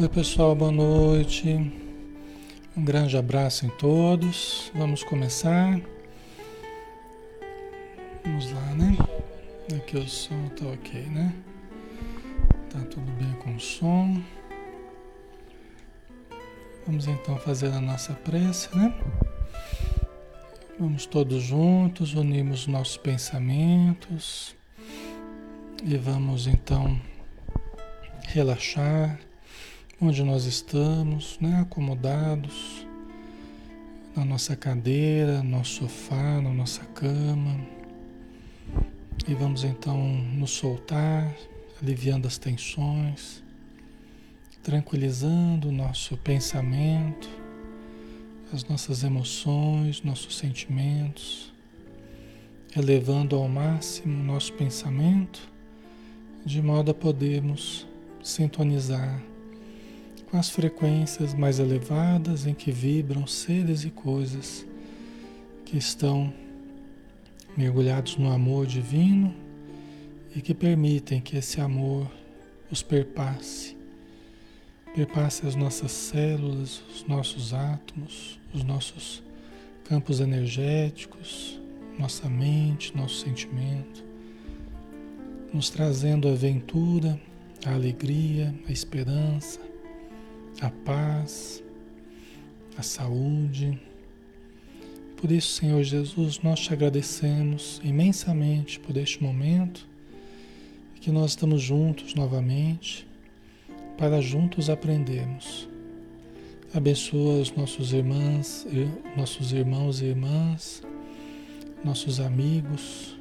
Oi, pessoal, boa noite. Um grande abraço em todos. Vamos começar. Vamos lá, né? Aqui o som tá ok, né? Tá tudo bem com o som. Vamos então fazer a nossa prece, né? Vamos todos juntos, unimos nossos pensamentos e vamos então relaxar onde nós estamos, né? acomodados na nossa cadeira, no nosso sofá, na nossa cama. E vamos então nos soltar, aliviando as tensões, tranquilizando o nosso pensamento, as nossas emoções, nossos sentimentos, elevando ao máximo o nosso pensamento, de modo a podermos sintonizar com as frequências mais elevadas em que vibram seres e coisas que estão mergulhados no amor divino e que permitem que esse amor os perpasse, perpasse as nossas células, os nossos átomos, os nossos campos energéticos, nossa mente, nosso sentimento, nos trazendo a aventura, a alegria, a esperança, a paz, a saúde. Por isso, Senhor Jesus, nós te agradecemos imensamente por este momento que nós estamos juntos novamente para juntos aprendermos. Abençoa os nossos irmãs, nossos irmãos e irmãs, nossos amigos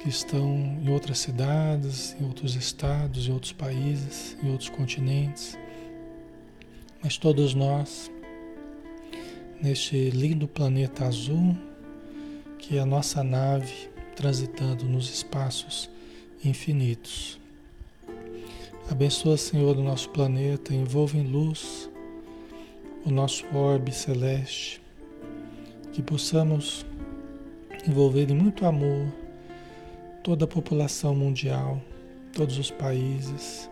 que estão em outras cidades, em outros estados, em outros países, em outros continentes mas todos nós, neste lindo planeta azul, que é a nossa nave transitando nos espaços infinitos. Abençoa, Senhor, o nosso planeta, envolva em luz o nosso orbe celeste, que possamos envolver em muito amor toda a população mundial, todos os países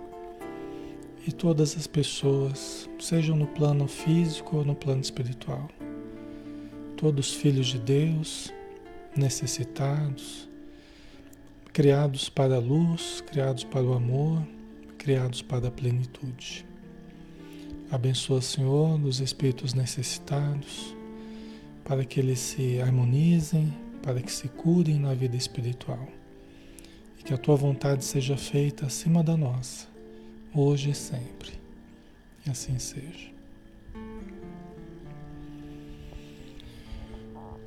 e todas as pessoas, sejam no plano físico ou no plano espiritual. Todos filhos de Deus, necessitados, criados para a luz, criados para o amor, criados para a plenitude. Abençoa, Senhor, os espíritos necessitados, para que eles se harmonizem, para que se curem na vida espiritual. E que a tua vontade seja feita acima da nossa hoje e sempre. Que assim seja.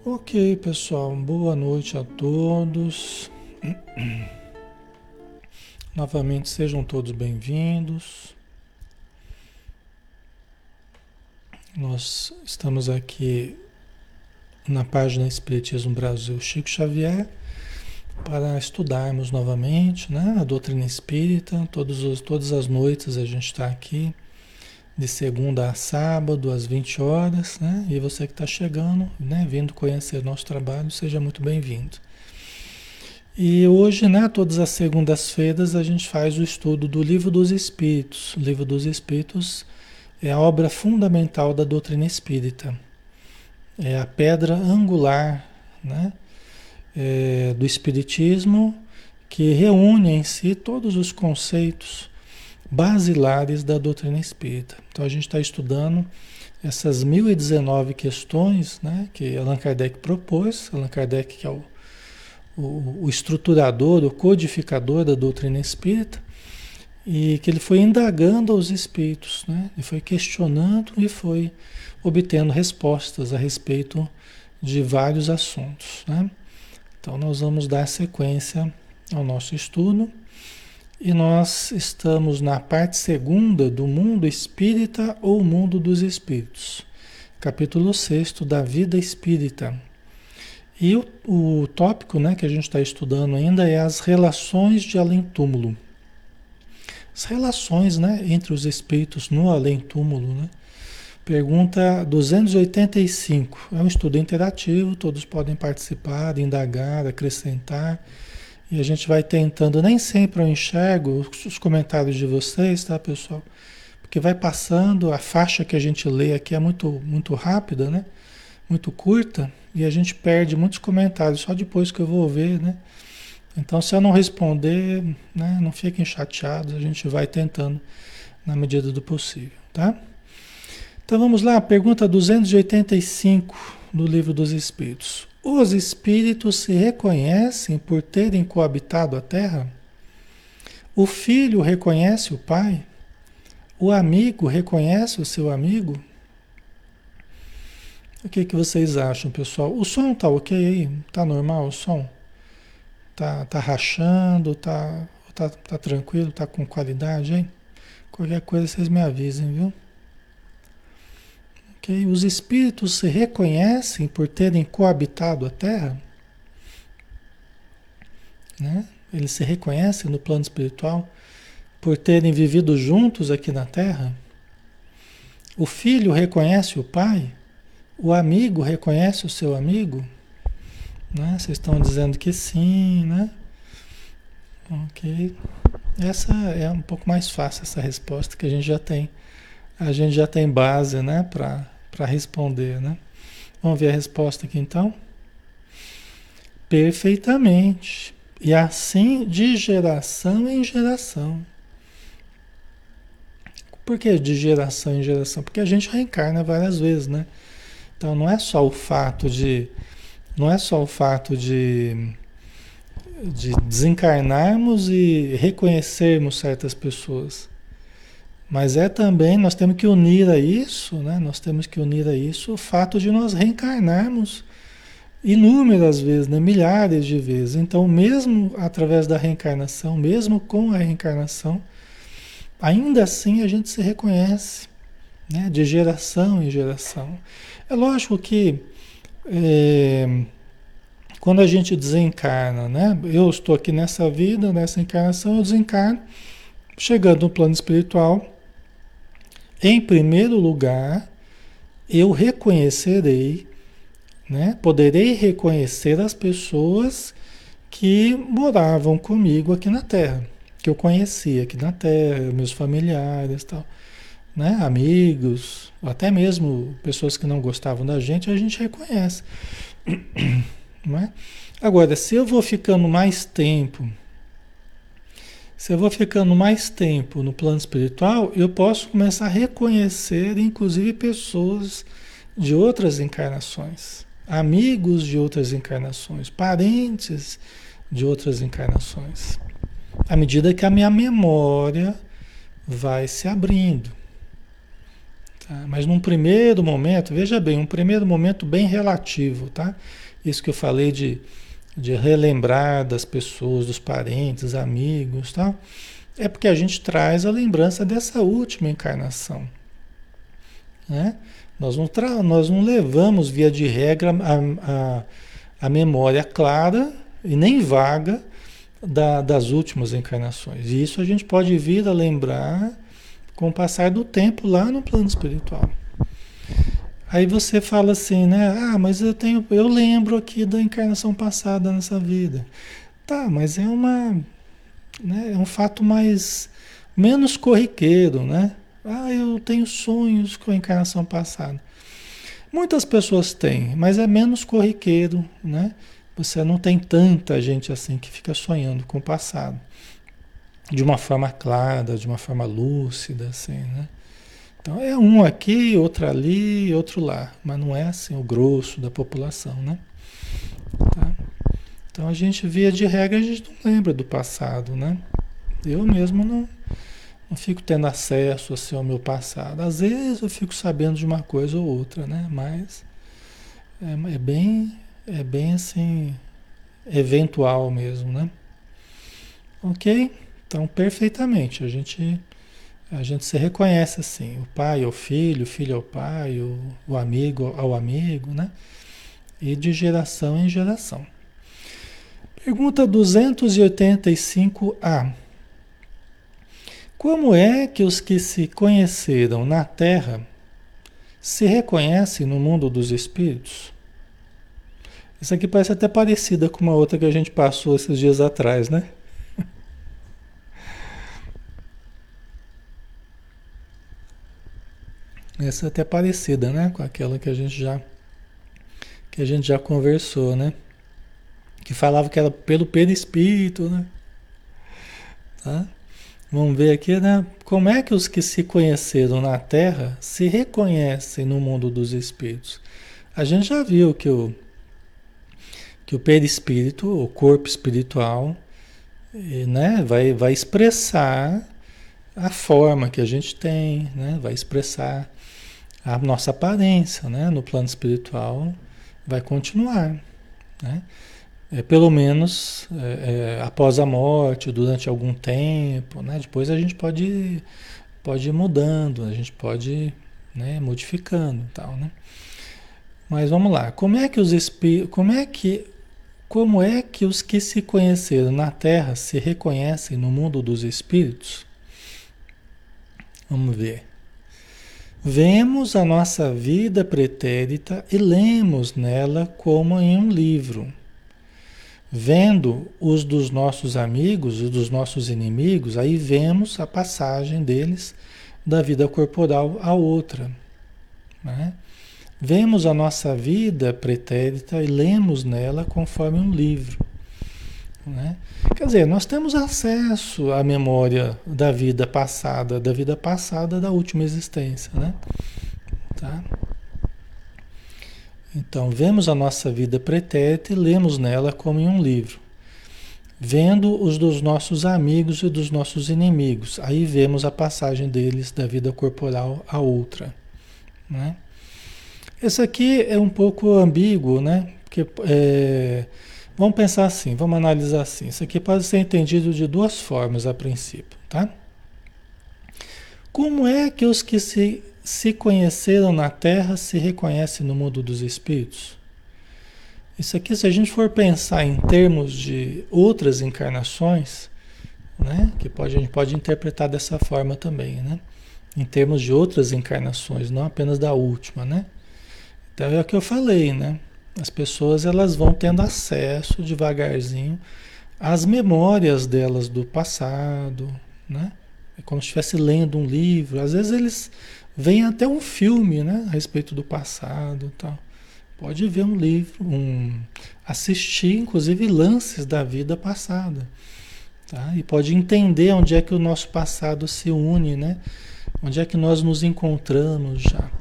Ok, pessoal, boa noite a todos. Novamente sejam todos bem-vindos. Nós estamos aqui na página Espiritismo Brasil Chico Xavier para estudarmos novamente né, a doutrina espírita. Todos os, todas as noites a gente está aqui, de segunda a sábado, às 20 horas. Né? E você que está chegando, né, vindo conhecer nosso trabalho, seja muito bem-vindo. E hoje, né, todas as segundas-feiras, a gente faz o estudo do Livro dos Espíritos. O Livro dos Espíritos é a obra fundamental da doutrina espírita. É a pedra angular, né? É, do Espiritismo que reúne em si todos os conceitos basilares da doutrina espírita. Então a gente está estudando essas 1019 questões né, que Allan Kardec propôs, Allan Kardec que é o, o, o estruturador, o codificador da doutrina espírita, e que ele foi indagando aos espíritos, né? ele foi questionando e foi obtendo respostas a respeito de vários assuntos. Né? Então, nós vamos dar sequência ao nosso estudo e nós estamos na parte segunda do mundo espírita ou mundo dos espíritos, capítulo 6 da vida espírita. E o, o tópico né, que a gente está estudando ainda é as relações de além-túmulo. As relações né, entre os espíritos no além-túmulo. Né? Pergunta 285. É um estudo interativo, todos podem participar, indagar, acrescentar. E a gente vai tentando, nem sempre eu enxergo os comentários de vocês, tá, pessoal? Porque vai passando, a faixa que a gente lê aqui é muito, muito rápida, né? Muito curta, e a gente perde muitos comentários só depois que eu vou ver, né? Então, se eu não responder, né, não fiquem chateados, a gente vai tentando na medida do possível, tá? Então vamos lá, pergunta 285 do Livro dos Espíritos. Os espíritos se reconhecem por terem coabitado a Terra? O filho reconhece o pai? O amigo reconhece o seu amigo? O que, que vocês acham, pessoal? O som tá ok aí? Tá normal o som? Tá, tá rachando? Tá, tá, tá tranquilo? Tá com qualidade, hein? Qualquer coisa vocês me avisem, viu? Ok? Os espíritos se reconhecem por terem coabitado a Terra? Né? Eles se reconhecem no plano espiritual por terem vivido juntos aqui na Terra? O filho reconhece o pai? O amigo reconhece o seu amigo? Né? Vocês estão dizendo que sim, né? Ok. Essa é um pouco mais fácil essa resposta que a gente já tem. A gente já tem base, né, para responder, né? Vamos ver a resposta aqui então? Perfeitamente. E assim de geração em geração. Por que de geração em geração? Porque a gente reencarna várias vezes, né? Então não é só o fato de não é só o fato de de desencarnarmos e reconhecermos certas pessoas. Mas é também, nós temos que unir a isso, né? Nós temos que unir a isso o fato de nós reencarnarmos inúmeras vezes, né? milhares de vezes. Então, mesmo através da reencarnação, mesmo com a reencarnação, ainda assim a gente se reconhece, né? de geração em geração. É lógico que é, quando a gente desencarna, né? eu estou aqui nessa vida, nessa encarnação, eu desencarno, chegando no plano espiritual, em primeiro lugar, eu reconhecerei né? Poderei reconhecer as pessoas que moravam comigo aqui na Terra, que eu conhecia aqui na Terra, meus familiares, tal, né? Amigos, até mesmo pessoas que não gostavam da gente, a gente reconhece, não é? Agora, se eu vou ficando mais tempo, se eu vou ficando mais tempo no plano espiritual, eu posso começar a reconhecer, inclusive, pessoas de outras encarnações amigos de outras encarnações, parentes de outras encarnações. À medida que a minha memória vai se abrindo. Tá? Mas num primeiro momento, veja bem, um primeiro momento bem relativo, tá? Isso que eu falei de, de relembrar das pessoas, dos parentes, amigos, tá? É porque a gente traz a lembrança dessa última encarnação, né? Nós não, nós não levamos, via de regra, a, a, a memória clara e nem vaga da, das últimas encarnações. E isso a gente pode vir a lembrar com o passar do tempo lá no plano espiritual. Aí você fala assim, né? Ah, mas eu tenho, eu lembro aqui da encarnação passada nessa vida. Tá, mas é uma, né, é um fato mais menos corriqueiro, né? Ah, eu tenho sonhos com a encarnação passada. Muitas pessoas têm, mas é menos corriqueiro, né? Você não tem tanta gente assim que fica sonhando com o passado. De uma forma clara, de uma forma lúcida, assim, né? Então é um aqui, outro ali, outro lá. Mas não é assim o grosso da população, né? Tá? Então a gente, via de regra, a gente não lembra do passado, né? Eu mesmo não, não fico tendo acesso assim, ao meu passado. Às vezes eu fico sabendo de uma coisa ou outra, né? Mas é, é bem, é bem assim, eventual mesmo, né? Ok? Então, perfeitamente. A gente, a gente se reconhece assim. O pai ao filho, o filho ao pai, o, o amigo ao amigo, né? E de geração em geração. Pergunta 285A. Como é que os que se conheceram na Terra se reconhecem no mundo dos espíritos? Isso aqui parece até parecida com uma outra que a gente passou esses dias atrás, né? Essa é até parecida, né? Com aquela que a gente já que a gente já conversou, né? Que falava que era pelo perispírito, né? Tá? Vamos ver aqui, né? Como é que os que se conheceram na Terra se reconhecem no mundo dos espíritos? A gente já viu que o, que o perispírito, o corpo espiritual, né, vai, vai expressar a forma que a gente tem, né? vai expressar a nossa aparência né? no plano espiritual, vai continuar. Né? É, pelo menos é, é, após a morte, durante algum tempo, né? depois a gente pode, pode ir mudando, a gente pode né, modificando tal. Né? Mas vamos lá, como é que os espíritos, como é que como é que os que se conheceram na Terra se reconhecem no mundo dos espíritos? Vamos ver. Vemos a nossa vida pretérita e lemos nela como em um livro. Vendo os dos nossos amigos e dos nossos inimigos, aí vemos a passagem deles da vida corporal a outra. Né? Vemos a nossa vida pretérita e lemos nela conforme um livro. Né? Quer dizer, nós temos acesso à memória da vida passada, da vida passada da última existência. Né? Tá? Então, vemos a nossa vida pretérita e lemos nela como em um livro. Vendo os dos nossos amigos e dos nossos inimigos. Aí vemos a passagem deles da vida corporal a outra. Né? Esse aqui é um pouco ambíguo, né? Porque, é, vamos pensar assim, vamos analisar assim. Isso aqui pode ser entendido de duas formas a princípio, tá? Como é que os que se, se conheceram na Terra se reconhecem no mundo dos espíritos? Isso aqui, se a gente for pensar em termos de outras encarnações, né? Que pode, a gente pode interpretar dessa forma também, né? Em termos de outras encarnações, não apenas da última, né? Então é o que eu falei, né? As pessoas elas vão tendo acesso devagarzinho às memórias delas do passado, né? É como se estivesse lendo um livro. Às vezes eles veem até um filme, né, a respeito do passado, tal. Pode ver um livro, um assistir, inclusive lances da vida passada, tá? E pode entender onde é que o nosso passado se une, né? Onde é que nós nos encontramos já.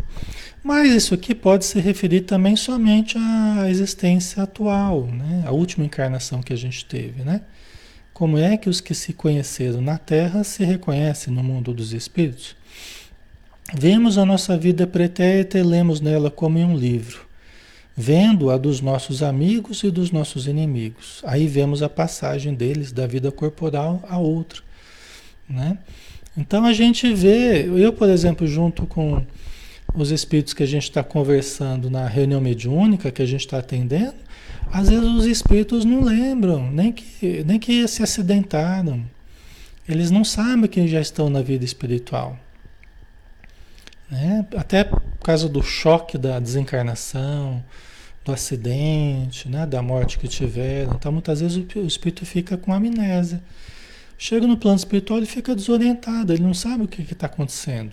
Mas isso aqui pode se referir também somente à existência atual, né? a última encarnação que a gente teve. Né? Como é que os que se conheceram na Terra se reconhecem no mundo dos espíritos? Vemos a nossa vida pretérita e lemos nela como em um livro, vendo a dos nossos amigos e dos nossos inimigos. Aí vemos a passagem deles da vida corporal a outra. Né? Então a gente vê, eu, por exemplo, junto com os espíritos que a gente está conversando na reunião mediúnica que a gente está atendendo, às vezes os espíritos não lembram, nem que, nem que se acidentaram. Eles não sabem que já estão na vida espiritual. Né? Até por causa do choque da desencarnação, do acidente, né? da morte que tiveram. Então, muitas vezes o espírito fica com amnésia. Chega no plano espiritual e fica desorientado, ele não sabe o que está acontecendo.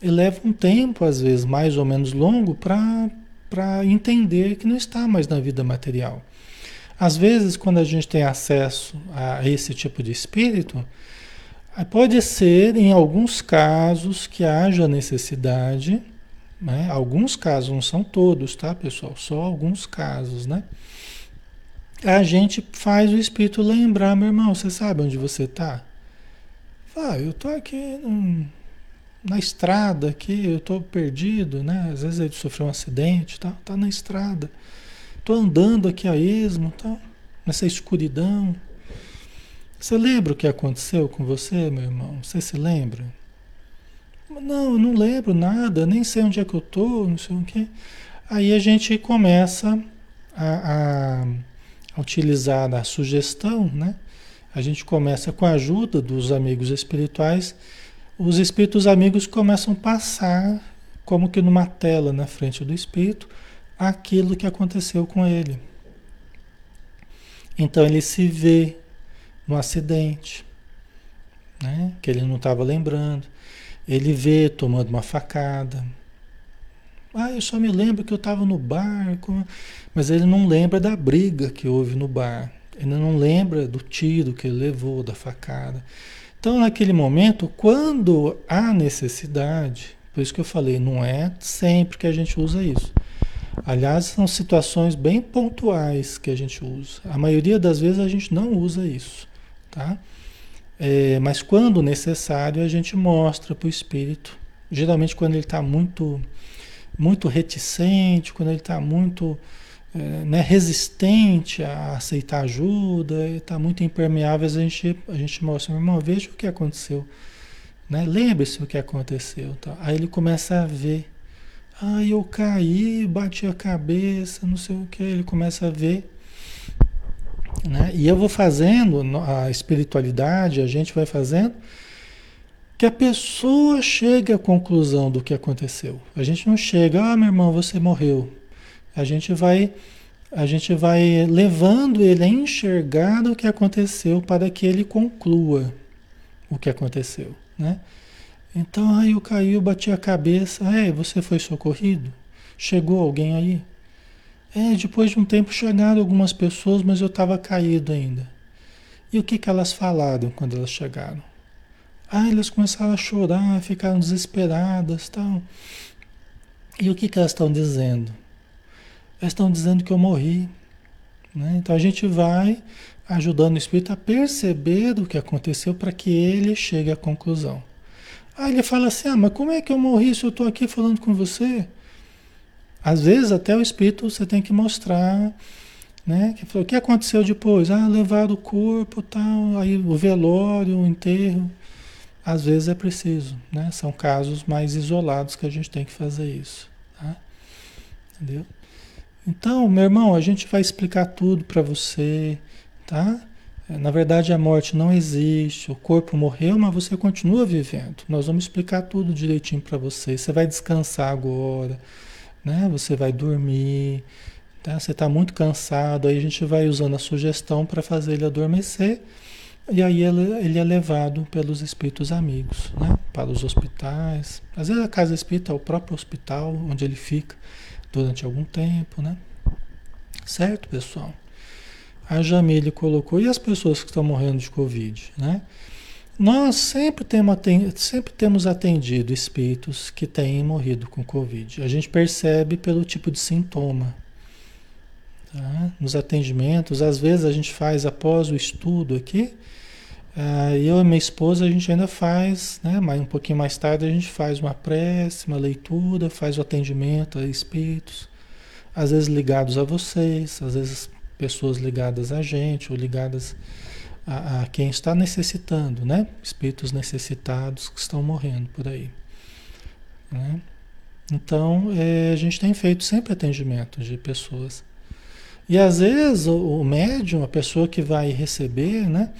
E leva um tempo, às vezes mais ou menos longo, para entender que não está mais na vida material. Às vezes, quando a gente tem acesso a esse tipo de espírito, pode ser em alguns casos que haja necessidade, né? alguns casos, não são todos, tá, pessoal? Só alguns casos, né? A gente faz o espírito lembrar, meu irmão, você sabe onde você está? Ah, eu estou aqui na estrada aqui, eu estou perdido, né? Às vezes ele sofreu um acidente, tá, tá na estrada. Estou andando aqui a esmo, tá? Nessa escuridão. Você lembra o que aconteceu com você, meu irmão? Você se lembra? Não, eu não lembro nada, nem sei onde é que eu estou, não sei o quê. Aí a gente começa a, a, utilizar a sugestão, né? A gente começa com a ajuda dos amigos espirituais os espíritos amigos começam a passar, como que numa tela na frente do espírito, aquilo que aconteceu com ele. Então ele se vê no acidente, né? que ele não estava lembrando. Ele vê tomando uma facada, Ah, eu só me lembro que eu estava no bar, mas ele não lembra da briga que houve no bar. Ele não lembra do tiro que ele levou, da facada. Então, naquele momento, quando há necessidade, por isso que eu falei, não é sempre que a gente usa isso. Aliás, são situações bem pontuais que a gente usa. A maioria das vezes a gente não usa isso, tá? É, mas quando necessário, a gente mostra para o espírito. Geralmente, quando ele está muito, muito reticente, quando ele está muito é, né, resistente a aceitar ajuda, está muito impermeável, a gente, a gente mostra, meu irmão, veja o que aconteceu. Né? Lembre-se o que aconteceu. Tá? Aí ele começa a ver. Ah, eu caí, bati a cabeça, não sei o que. Ele começa a ver né? E eu vou fazendo, a espiritualidade, a gente vai fazendo, que a pessoa chegue à conclusão do que aconteceu. A gente não chega, ah, meu irmão, você morreu. A gente vai, a gente vai levando ele a enxergar o que aconteceu para que ele conclua o que aconteceu, né? Então, aí eu caí, eu bati a cabeça. É, você foi socorrido? Chegou alguém aí? É, depois de um tempo chegaram algumas pessoas, mas eu estava caído ainda. E o que, que elas falaram quando elas chegaram? Ah, elas começaram a chorar, ficaram desesperadas tal. E o que, que elas estão dizendo? Estão dizendo que eu morri. Né? Então a gente vai ajudando o espírito a perceber o que aconteceu para que ele chegue à conclusão. Aí ele fala assim: Ah, mas como é que eu morri se eu estou aqui falando com você? Às vezes até o espírito você tem que mostrar, né? Que falou, o que aconteceu depois? Ah, levaram o corpo, tal, aí o velório, o enterro. Às vezes é preciso, né? São casos mais isolados que a gente tem que fazer isso, tá? Entendeu? Então, meu irmão, a gente vai explicar tudo para você, tá? Na verdade, a morte não existe, o corpo morreu, mas você continua vivendo. Nós vamos explicar tudo direitinho para você. Você vai descansar agora né? Você vai dormir, tá? Você está muito cansado, aí a gente vai usando a sugestão para fazer ele adormecer e aí ele, é levado pelos espíritos amigos, né? Para os hospitais. Às vezes a casa espírita é o próprio hospital onde ele fica durante algum tempo, né? Certo, pessoal? A Jamile colocou, e as pessoas que estão morrendo de Covid, né? Nós sempre temos, sempre temos atendido espíritos que têm morrido com Covid. A gente percebe pelo tipo de sintoma. Tá? Nos atendimentos, às vezes a gente faz após o estudo aqui, uh, eu e minha esposa a gente ainda faz, né? mas um pouquinho mais tarde a gente faz uma prece, uma leitura, faz o atendimento a espíritos, às vezes ligados a vocês, às vezes pessoas ligadas a gente ou ligadas a, a, quem está necessitando, né? Espíritos necessitados que estão morrendo por aí. Né? Então, é, a gente tem feito sempre atendimento de pessoas. E às vezes o, o médium, a pessoa que vai receber, né?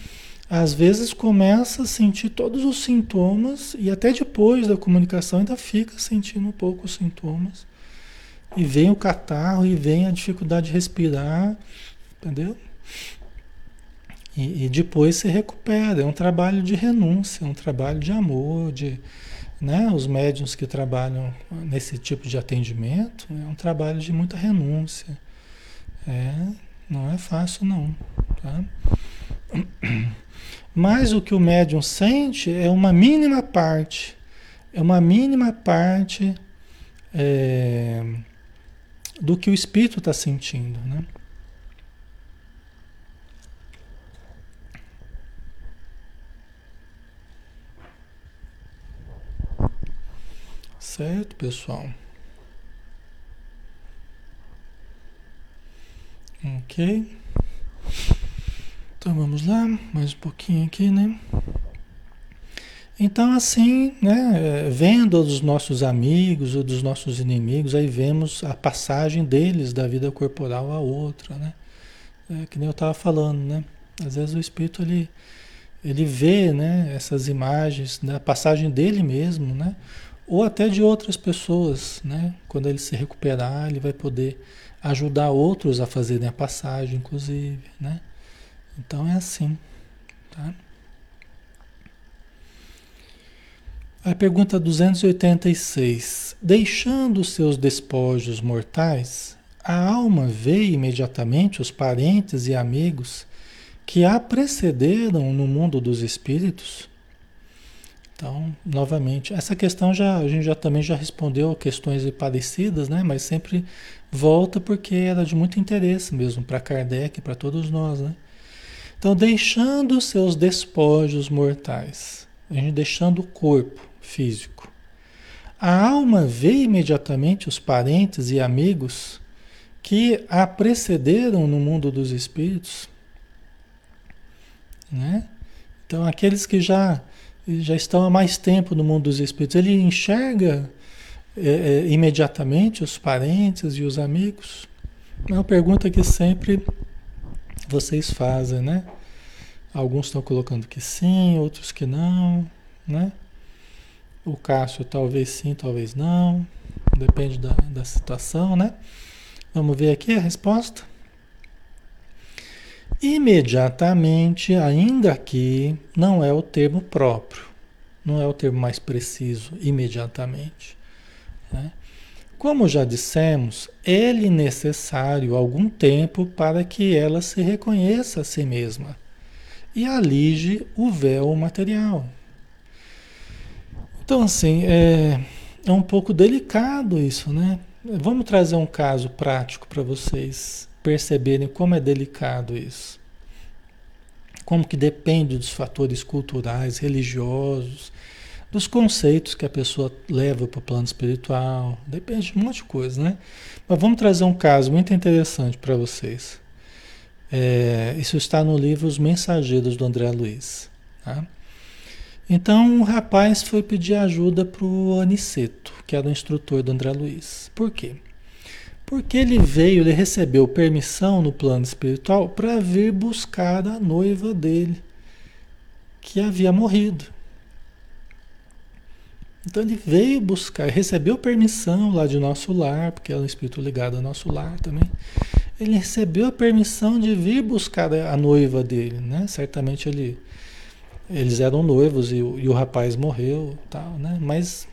Às vezes começa a sentir todos os sintomas e até depois da comunicação ainda fica sentindo um pouco os sintomas. E vem o catarro e vem a dificuldade de respirar, entendeu? E, e, depois se recupera. É um trabalho de renúncia, é um trabalho de amor, de, né? Os médiums que trabalham nesse tipo de atendimento é um trabalho de muita renúncia. É, não é fácil não, tá? Mas o que o médium sente é uma mínima parte, é uma mínima parte é, do que o espírito está sentindo, né? Certo, pessoal? Ok. Então vamos lá, mais um pouquinho aqui, né? Então, assim, né, vendo dos nossos amigos ou dos nossos inimigos, aí vemos a passagem deles da vida corporal a outra, né? É, que nem eu estava falando, né? Às vezes o espírito ele, ele vê, né, essas imagens, né, a passagem dele mesmo, né? ou até de outras pessoas, né? Quando ele se recuperar, ele vai poder ajudar outros a fazerem a passagem, inclusive, né? Então é assim, tá? A pergunta 286. Deixando seus despojos mortais, a alma vê imediatamente os parentes e amigos que a precederam no mundo dos espíritos? Então, novamente, essa questão já a gente já também já respondeu questões parecidas, né? Mas sempre volta porque era de muito interesse mesmo para Kardec, para todos nós, né? Então, deixando seus despojos mortais, a gente deixando o corpo, físico. A alma vê imediatamente os parentes e amigos que a precederam no mundo dos espíritos, né? Então, aqueles que já já estão há mais tempo no mundo dos espíritos, ele enxerga é, é, imediatamente os parentes e os amigos? É uma pergunta que sempre vocês fazem, né? Alguns estão colocando que sim, outros que não, né? O Cássio talvez sim, talvez não. Depende da, da situação, né? Vamos ver aqui a resposta. Imediatamente, ainda aqui, não é o termo próprio, não é o termo mais preciso, imediatamente. Né? Como já dissemos, é necessário algum tempo para que ela se reconheça a si mesma e alige o véu material. Então, assim, é, é um pouco delicado isso, né? Vamos trazer um caso prático para vocês perceberem como é delicado isso. Como que depende dos fatores culturais, religiosos, dos conceitos que a pessoa leva para o plano espiritual, depende de um monte de coisa, né? Mas vamos trazer um caso muito interessante para vocês. É, isso está no livro Os Mensageiros do André Luiz. Tá? Então o rapaz foi pedir ajuda para o Aniceto, que era o instrutor do André Luiz. Por quê? Porque ele veio, ele recebeu permissão no plano espiritual para vir buscar a noiva dele, que havia morrido. Então ele veio buscar, recebeu permissão lá de nosso lar, porque é um espírito ligado ao nosso lar também. Ele recebeu a permissão de vir buscar a noiva dele, né? Certamente ele eles eram noivos e, e o rapaz morreu, tal, né? Mas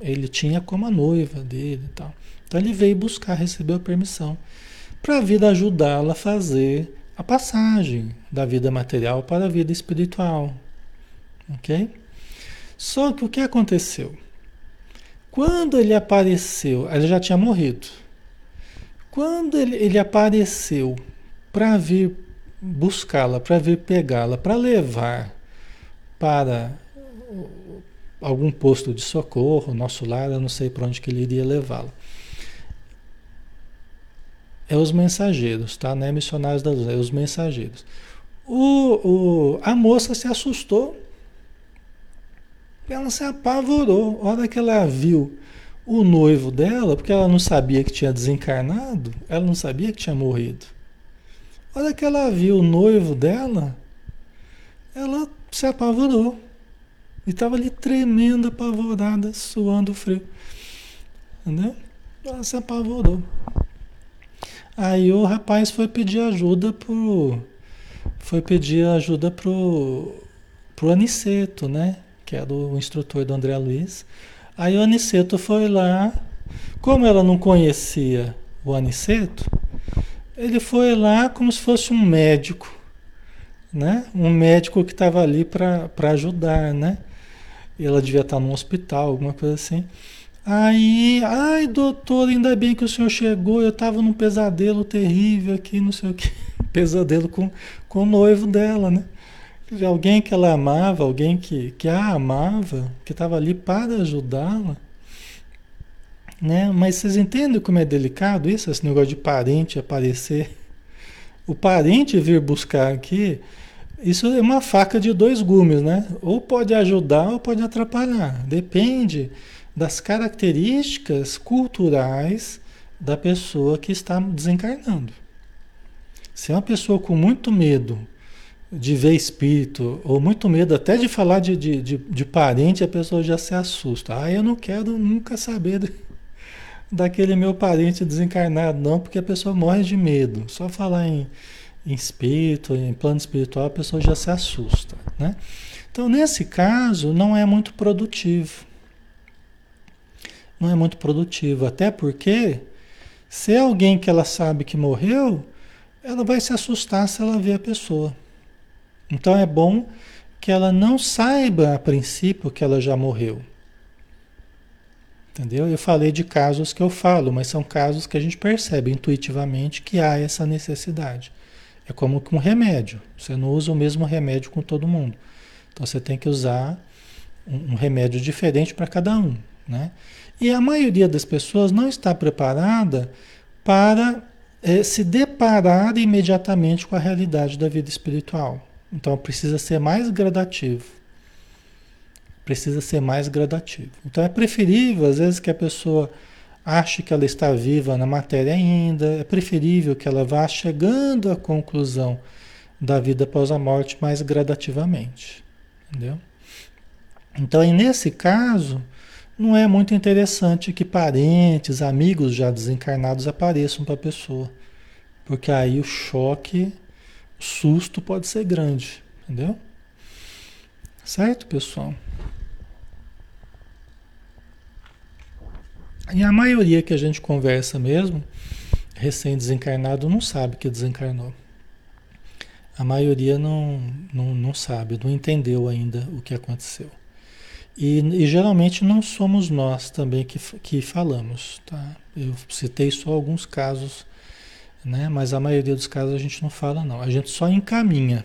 ele tinha como a noiva dele, tal. Então ele veio buscar, recebeu a permissão para a vida ajudá-la a fazer a passagem da vida material para a vida espiritual, ok? Só que o que aconteceu? Quando ele apareceu, ele já tinha morrido. Quando ele, ele apareceu para vir buscá-la, para vir pegá-la, para levar para algum posto de socorro, nosso lar, eu não sei para onde que ele iria levá-la. É os mensageiros, tá? Não é missionários da luz, é os mensageiros. O, o, a moça se assustou. Ela se apavorou. A hora que ela viu o noivo dela, porque ela não sabia que tinha desencarnado, ela não sabia que tinha morrido. A hora que ela viu o noivo dela, ela se apavorou. E estava ali tremendo, apavorada, suando frio. Entendeu? Ela se apavorou. Aí o rapaz foi pedir ajuda pro. Foi pedir ajuda pro, pro Aniceto, né? Que era o instrutor do André Luiz. Aí o Aniceto foi lá. Como ela não conhecia o Aniceto, ele foi lá como se fosse um médico né? Um médico que estava ali para ajudar, né? Ela devia estar num hospital, alguma coisa assim. Aí, ai doutor, ainda bem que o senhor chegou, eu estava num pesadelo terrível aqui, não sei o que. Pesadelo com, com o noivo dela, né? Alguém que ela amava, alguém que, que a amava, que estava ali para ajudá-la. Né? Mas vocês entendem como é delicado isso, esse negócio de parente aparecer? O parente vir buscar aqui isso é uma faca de dois gumes, né? Ou pode ajudar ou pode atrapalhar. Depende das características culturais da pessoa que está desencarnando. Se é uma pessoa com muito medo de ver espírito, ou muito medo até de falar de, de, de, de parente, a pessoa já se assusta. Ah, eu não quero nunca saber daquele meu parente desencarnado, não, porque a pessoa morre de medo. Só falar em em espírito, em plano espiritual, a pessoa já se assusta, né? Então, nesse caso, não é muito produtivo, não é muito produtivo. Até porque, se é alguém que ela sabe que morreu, ela vai se assustar se ela ver a pessoa. Então é bom que ela não saiba a princípio que ela já morreu. Entendeu? Eu falei de casos que eu falo, mas são casos que a gente percebe intuitivamente que há essa necessidade. É como com um remédio. Você não usa o mesmo remédio com todo mundo. Então você tem que usar um, um remédio diferente para cada um. Né? E a maioria das pessoas não está preparada para é, se deparar imediatamente com a realidade da vida espiritual. Então precisa ser mais gradativo. Precisa ser mais gradativo. Então é preferível, às vezes, que a pessoa ache que ela está viva na matéria ainda, é preferível que ela vá chegando à conclusão da vida após a morte mais gradativamente. Entendeu? Então, nesse caso, não é muito interessante que parentes, amigos já desencarnados apareçam para a pessoa, porque aí o choque, susto pode ser grande, entendeu? Certo, pessoal? E a maioria que a gente conversa mesmo, recém-desencarnado, não sabe que desencarnou. A maioria não, não, não sabe, não entendeu ainda o que aconteceu. E, e, geralmente não somos nós também que, que falamos. Tá? Eu citei só alguns casos, né? mas a maioria dos casos a gente não fala, não. A gente só encaminha.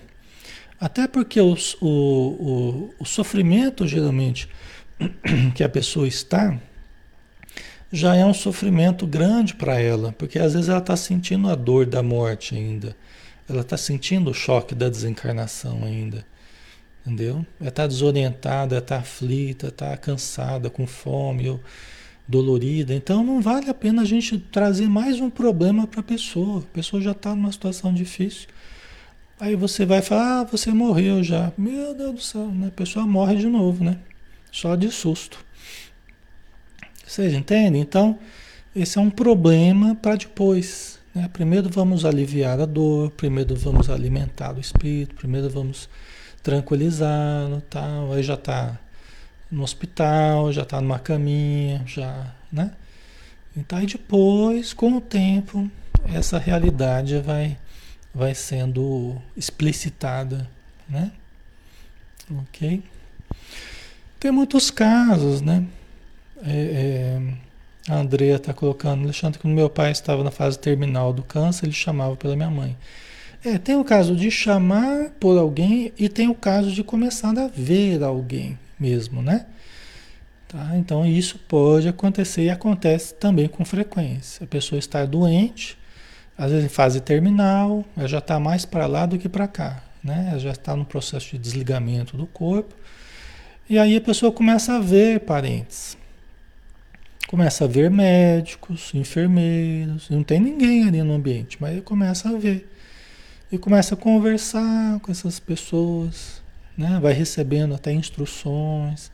Até porque o, o, o sofrimento, geralmente, que a pessoa está, já é um sofrimento grande para ela, porque às vezes ela está sentindo a dor da morte ainda, ela está sentindo o choque da desencarnação ainda, entendeu? Ela está desorientada, está aflita, está cansada, com fome, dolorida. Então não vale a pena a gente trazer mais um problema para a pessoa. A pessoa já está numa situação difícil. Aí você vai falar, ah, você morreu já. Meu Deus do céu, né? a pessoa morre de novo, né? Só de susto. Vocês entendem? Então, esse é um problema para depois. Né? Primeiro vamos aliviar a dor, primeiro vamos alimentar o espírito, primeiro vamos tranquilizá-lo, tal. Aí já está no hospital, já está numa caminha, já, né? Então aí depois, com o tempo, essa realidade vai, vai sendo explicitada, né? Ok? Tem muitos casos, né? É, é, a Andrea está colocando, Alexandre, que meu pai estava na fase terminal do câncer, ele chamava pela minha mãe. É, tem o caso de chamar por alguém e tem o caso de começar a ver alguém mesmo, né? Tá? Então isso pode acontecer e acontece também com frequência. A pessoa está doente, às vezes em fase terminal, ela já está mais para lá do que para cá, né? Ela já está no processo de desligamento do corpo. E aí a pessoa começa a ver parentes. Começa a ver médicos, enfermeiros, não tem ninguém ali no ambiente, mas ele começa a ver. E começa a conversar com essas pessoas, né? vai recebendo até instruções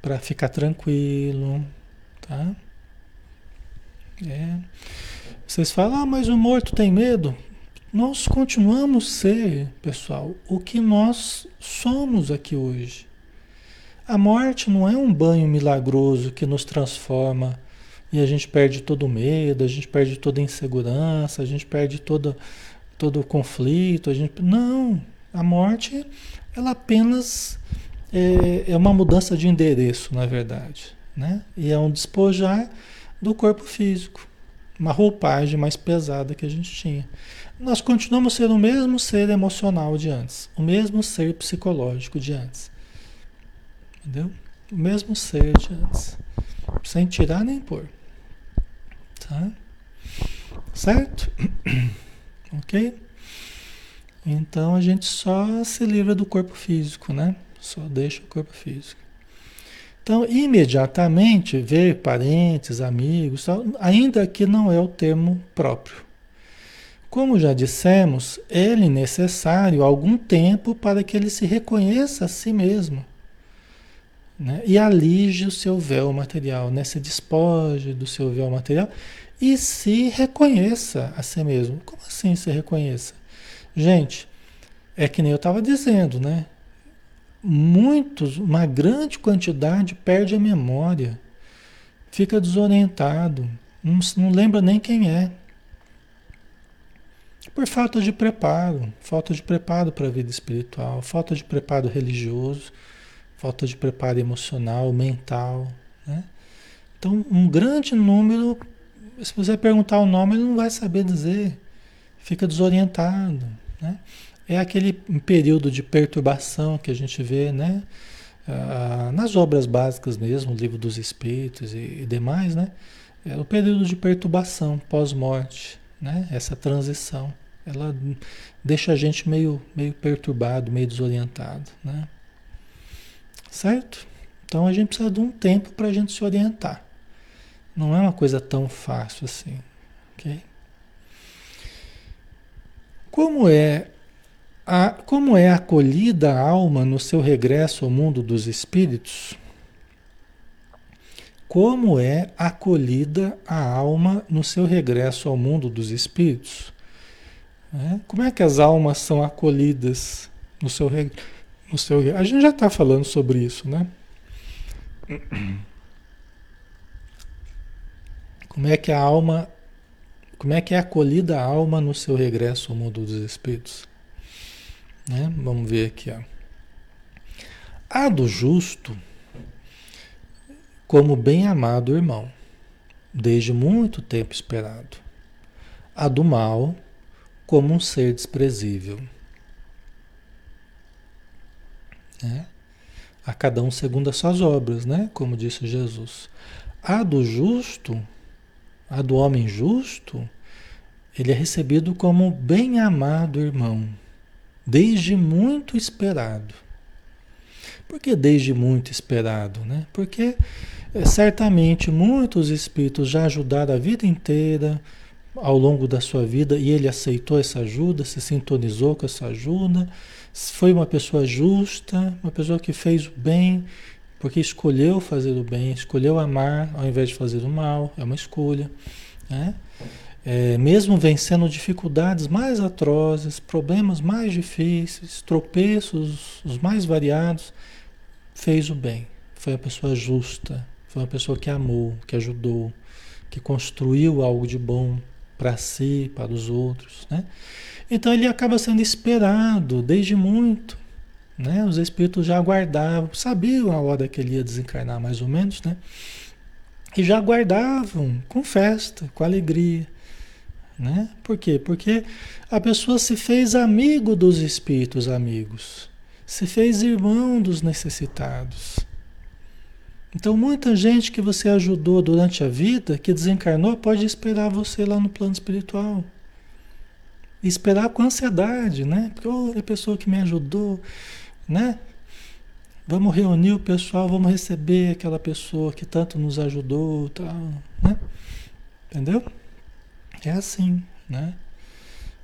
para ficar tranquilo, tá? É. Vocês falam, ah, mas o morto tem medo. Nós continuamos ser, pessoal, o que nós somos aqui hoje. A morte não é um banho milagroso que nos transforma e a gente perde todo o medo, a gente perde toda a insegurança, a gente perde todo, todo o conflito. A gente... Não, a morte ela apenas é, é uma mudança de endereço, na verdade. Né? E é um despojar do corpo físico, uma roupagem mais pesada que a gente tinha. Nós continuamos sendo o mesmo ser emocional de antes, o mesmo ser psicológico de antes. Entendeu? O mesmo ser de antes. Sem tirar nem pôr. Tá? Certo? ok? Então a gente só se livra do corpo físico, né? Só deixa o corpo físico. Então, imediatamente, ver parentes, amigos, ainda que não é o termo próprio. Como já dissemos, é necessário algum tempo para que ele se reconheça a si mesmo né? E alige o seu véu material, né? se despoje do seu véu material e se reconheça a si mesmo. Como assim se reconheça? Gente, é que nem eu estava dizendo, né? Muitos, uma grande quantidade perde a memória. fica desorientado, não, não lembra nem quem é. Por falta de preparo, falta de preparo para a vida espiritual, falta de preparo religioso, falta de preparo emocional, mental. Né? Então, um grande número, se você perguntar o nome, ele não vai saber dizer, fica desorientado. Né? É aquele período de perturbação que a gente vê né? Ah, nas obras básicas mesmo, livro dos Espíritos e, e demais, né? é o período de perturbação pós-morte, né? essa transição. Ela deixa a gente meio, meio perturbado, meio desorientado. Né? Certo? Então a gente precisa de um tempo para a gente se orientar. Não é uma coisa tão fácil assim. ok? Como é a, como é acolhida a alma no seu regresso ao mundo dos espíritos? Como é acolhida a alma no seu regresso ao mundo dos espíritos? É? Como é que as almas são acolhidas no seu regresso? no seu. A gente já está falando sobre isso, né? Como é que a alma, como é que é acolhida a alma no seu regresso ao mundo dos espíritos? Né? Vamos ver aqui, ó. A do justo, como bem amado irmão, desde muito tempo esperado. A do mal, como um ser desprezível Né? A cada um segundo as suas obras, né? Como disse Jesus. A do justo, a do homem justo, ele é recebido como bem amado irmão, desde muito esperado. Por que desde muito esperado? Né? Porque é, certamente muitos espíritos já ajudaram a vida inteira, ao longo da sua vida, e ele aceitou essa ajuda, se sintonizou com essa ajuda foi uma pessoa justa, uma pessoa que fez o bem, porque escolheu fazer o bem, escolheu amar ao invés de fazer o mal, é uma escolha. Né? É, mesmo vencendo dificuldades mais atrozes, problemas mais difíceis, tropeços os mais variados, fez o bem. Foi a pessoa justa, foi uma pessoa que amou, que ajudou, que construiu algo de bom para si, para os outros. Né? Então ele acaba sendo esperado desde muito. Né? Os espíritos já aguardavam, sabiam a hora que ele ia desencarnar, mais ou menos, né? E já aguardavam com festa, com alegria. Né? Por quê? Porque a pessoa se fez amigo dos espíritos amigos, se fez irmão dos necessitados. Então, muita gente que você ajudou durante a vida, que desencarnou, pode esperar você lá no plano espiritual esperar com ansiedade, né? Porque oh, a pessoa que me ajudou, né? Vamos reunir o pessoal, vamos receber aquela pessoa que tanto nos ajudou, tal, né? Entendeu? É assim, né?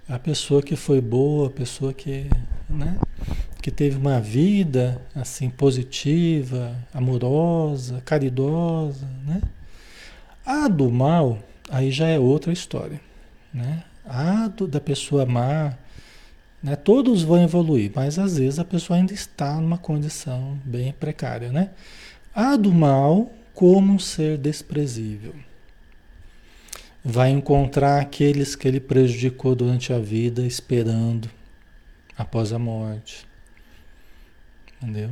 A pessoa que foi boa, a pessoa que, né? Que teve uma vida assim positiva, amorosa, caridosa, né? A do mal, aí já é outra história, né? Ah, da pessoa má, né? Todos vão evoluir, mas às vezes a pessoa ainda está numa condição bem precária, né? A do mal como um ser desprezível. Vai encontrar aqueles que ele prejudicou durante a vida, esperando após a morte. Entendeu?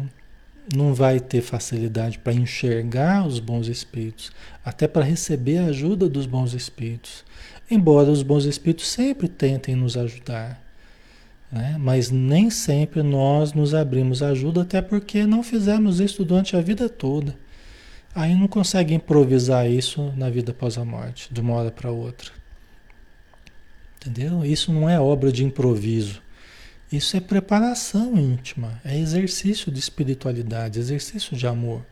Não vai ter facilidade para enxergar os bons espíritos, até para receber a ajuda dos bons espíritos. Embora os bons espíritos sempre tentem nos ajudar, né? mas nem sempre nós nos abrimos ajuda, até porque não fizemos isso durante a vida toda. Aí não consegue improvisar isso na vida após a morte, de uma hora para outra. Entendeu? Isso não é obra de improviso. Isso é preparação íntima, é exercício de espiritualidade, exercício de amor.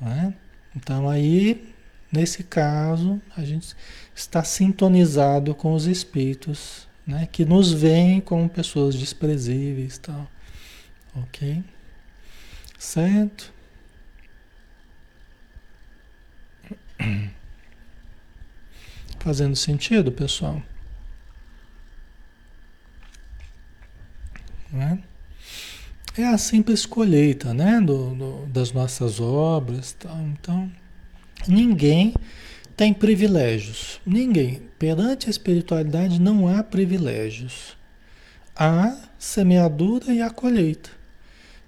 Né? Então aí Nesse caso, a gente está sintonizado com os espíritos, né, que nos veem como pessoas desprezíveis, tal. OK? Certo? Fazendo sentido, pessoal? Né? É a simples colheita, né, do, do das nossas obras, tal. Então, Ninguém tem privilégios. Ninguém. Perante a espiritualidade não há privilégios. Há semeadura e a colheita.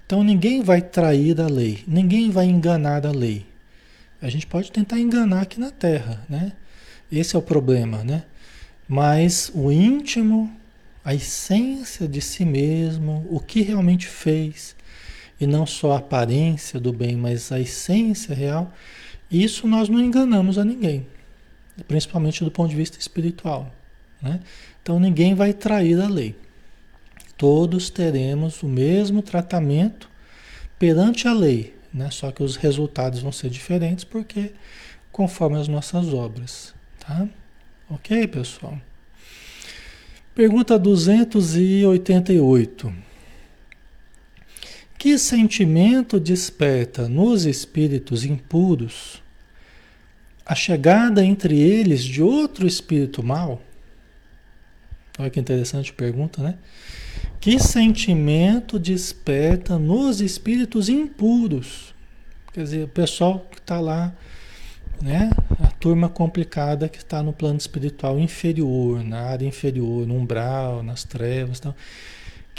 Então ninguém vai trair a lei, ninguém vai enganar a lei. A gente pode tentar enganar aqui na Terra, né? Esse é o problema, né? Mas o íntimo, a essência de si mesmo, o que realmente fez, e não só a aparência do bem, mas a essência real, isso nós não enganamos a ninguém, principalmente do ponto de vista espiritual. Né? Então ninguém vai trair a lei. Todos teremos o mesmo tratamento perante a lei, né? só que os resultados vão ser diferentes porque conforme as nossas obras. Tá? Ok, pessoal? Pergunta 288. Que sentimento desperta nos espíritos impuros a chegada entre eles de outro espírito mau? Olha que interessante pergunta, né? Que sentimento desperta nos espíritos impuros? Quer dizer, o pessoal que está lá, né? A turma complicada que está no plano espiritual inferior, na área inferior, no umbral, nas trevas. Tal.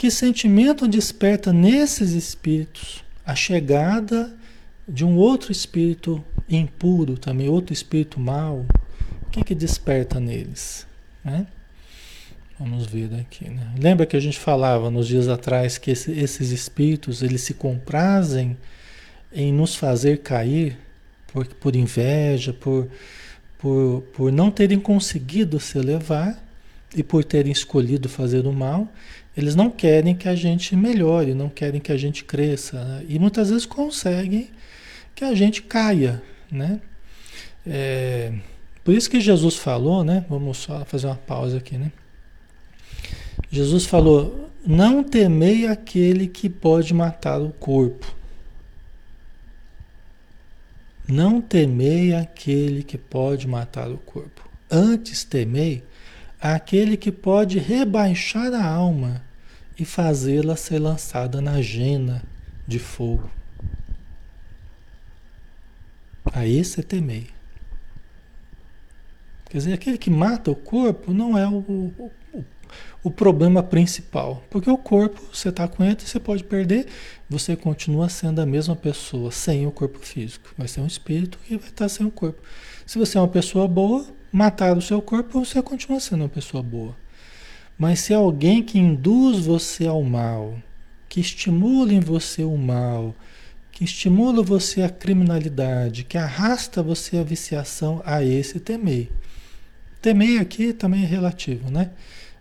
Que sentimento desperta nesses espíritos a chegada de um outro espírito impuro também, outro espírito mau? O que, que desperta neles? Né? Vamos ver daqui. Né? Lembra que a gente falava nos dias atrás que esse, esses espíritos eles se comprazem em nos fazer cair por, por inveja, por, por, por não terem conseguido se elevar e por terem escolhido fazer o mal, eles não querem que a gente melhore, não querem que a gente cresça. Né? E muitas vezes conseguem que a gente caia. Né? É, por isso que Jesus falou, né? Vamos só fazer uma pausa aqui, né? Jesus falou: Não temei aquele que pode matar o corpo. Não temei aquele que pode matar o corpo. Antes temei aquele que pode rebaixar a alma e fazê-la ser lançada na jena de fogo. A esse temei. Quer dizer, aquele que mata o corpo não é o, o, o problema principal. Porque o corpo, você está com ele, você pode perder, você continua sendo a mesma pessoa sem o corpo físico. Vai ser um espírito que vai estar sem o corpo. Se você é uma pessoa boa, matar o seu corpo, você continua sendo uma pessoa boa. Mas se é alguém que induz você ao mal, que estimula em você o mal, que estimula você à criminalidade, que arrasta você à viciação, a esse temei. Temei aqui também é relativo, né?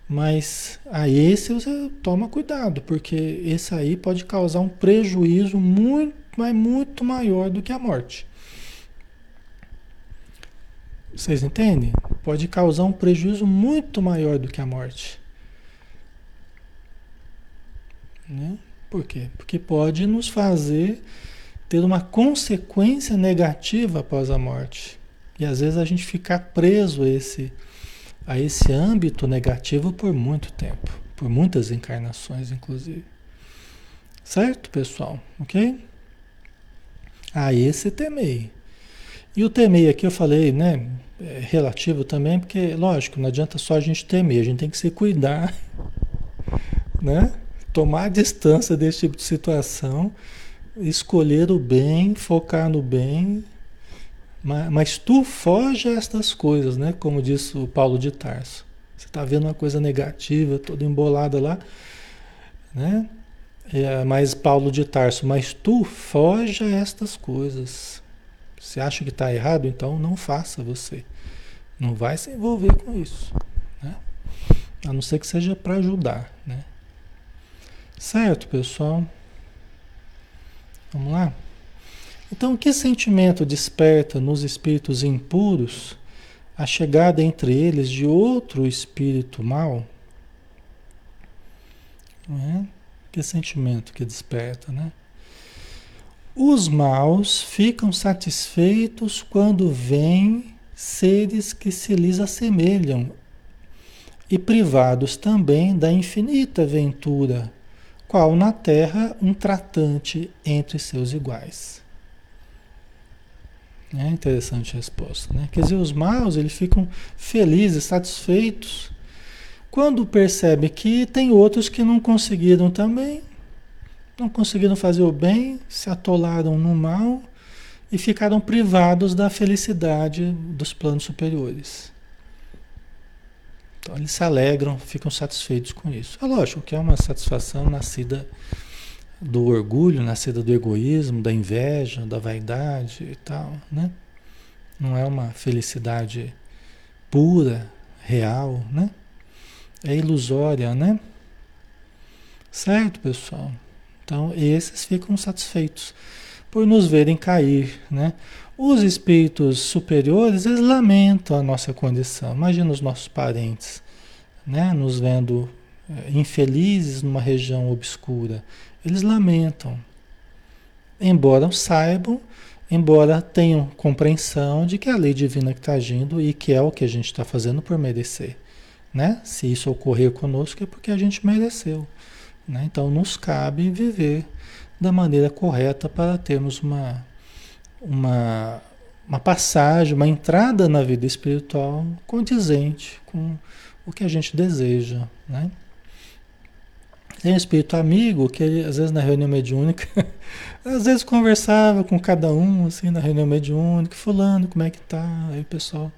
Mas a esse você toma cuidado, porque esse aí pode causar um prejuízo muito, mas muito maior do que a morte. Vocês entendem? Pode causar um prejuízo muito maior do que a morte. Né? Por quê? Porque pode nos fazer ter uma consequência negativa após a morte. E às vezes a gente ficar preso a esse a esse âmbito negativo por muito tempo, por muitas encarnações, inclusive. Certo, pessoal? Ok? A esse temei. E o temei aqui eu falei, né? É relativo também, porque, lógico, não adianta só a gente temer, a gente tem que se cuidar, né? Tomar distância desse tipo de situação, escolher o bem, focar no bem, mas, mas tu foge a estas coisas, né? Como disse o Paulo de Tarso. Você está vendo uma coisa negativa, toda embolada lá, né? É, mas Paulo de Tarso, mas tu foge a estas coisas. Você acha que está errado? Então não faça você. Não vai se envolver com isso. Né? A não ser que seja para ajudar. Né? Certo, pessoal? Vamos lá? Então, que sentimento desperta nos espíritos impuros a chegada entre eles de outro espírito mau? É? Que sentimento que desperta, né? Os maus ficam satisfeitos quando veem seres que se lhes assemelham e privados também da infinita ventura, qual na terra um tratante entre seus iguais. É interessante a resposta, né? Quer dizer, os maus, eles ficam felizes, satisfeitos, quando percebe que tem outros que não conseguiram também, não conseguiram fazer o bem, se atolaram no mal e ficaram privados da felicidade dos planos superiores. Então eles se alegram, ficam satisfeitos com isso. É lógico que é uma satisfação nascida do orgulho, nascida do egoísmo, da inveja, da vaidade e tal, né? Não é uma felicidade pura, real, né? É ilusória, né? Certo, pessoal? Então, esses ficam satisfeitos por nos verem cair, né? Os espíritos superiores, eles lamentam a nossa condição. Imagina os nossos parentes, né? Nos vendo eh, infelizes numa região obscura eles lamentam. Embora saibam, embora tenham compreensão de que é a lei divina que está agindo e que é o que a gente está fazendo por merecer. Né? Se isso ocorrer conosco é porque a gente mereceu. Né? Então nos cabe viver da maneira correta para termos uma, uma, uma passagem, uma entrada na vida espiritual condizente com o que a gente deseja. Né? Tem um espírito amigo que às vezes na reunião mediúnica, às vezes conversava com cada um, assim, na reunião mediúnica, fulano, como é que tá? Aí o pessoal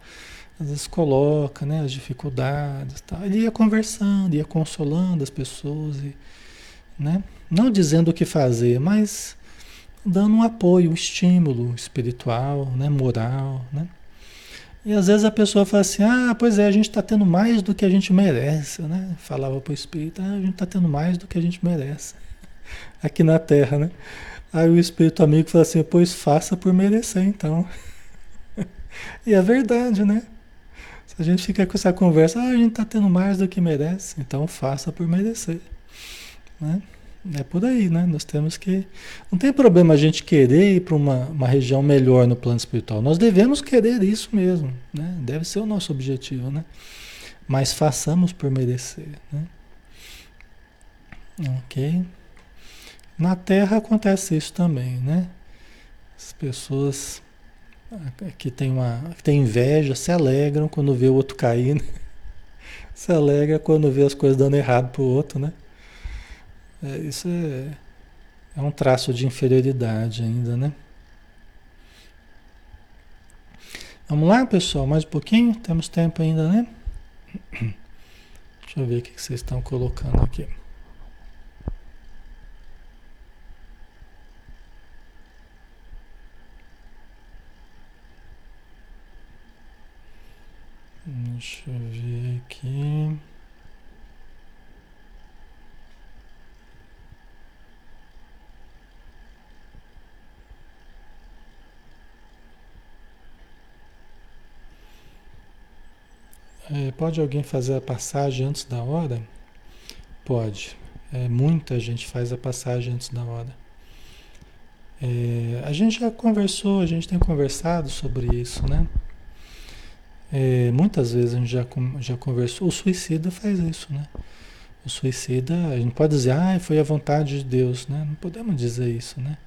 às vezes coloca, né, as dificuldades? Ele ia conversando, ia consolando as pessoas, e, né? Não dizendo o que fazer, mas dando um apoio, um estímulo espiritual, né, moral, né? E às vezes a pessoa fala assim, ah, pois é, a gente está tendo mais do que a gente merece, né? Falava para o espírito, ah, a gente está tendo mais do que a gente merece aqui na Terra, né? Aí o espírito amigo fala assim, pois faça por merecer, então. e é verdade, né? Se a gente fica com essa conversa, ah, a gente está tendo mais do que merece, então faça por merecer, né? É por aí, né? Nós temos que. Não tem problema a gente querer ir para uma, uma região melhor no plano espiritual. Nós devemos querer isso mesmo, né? Deve ser o nosso objetivo, né? Mas façamos por merecer, né? Ok? Na Terra acontece isso também, né? As pessoas que têm, uma, que têm inveja se alegram quando vê o outro cair, né? Se alegra quando vê as coisas dando errado para o outro, né? É, isso é, é um traço de inferioridade ainda, né? Vamos lá, pessoal, mais um pouquinho? Temos tempo ainda, né? Deixa eu ver o que vocês estão colocando aqui. Deixa eu ver aqui. Pode alguém fazer a passagem antes da hora? Pode. É, muita gente faz a passagem antes da hora. É, a gente já conversou, a gente tem conversado sobre isso, né? É, muitas vezes a gente já, já conversou. O suicida faz isso, né? O suicida, a gente pode dizer, ah, foi a vontade de Deus, né? Não podemos dizer isso, né?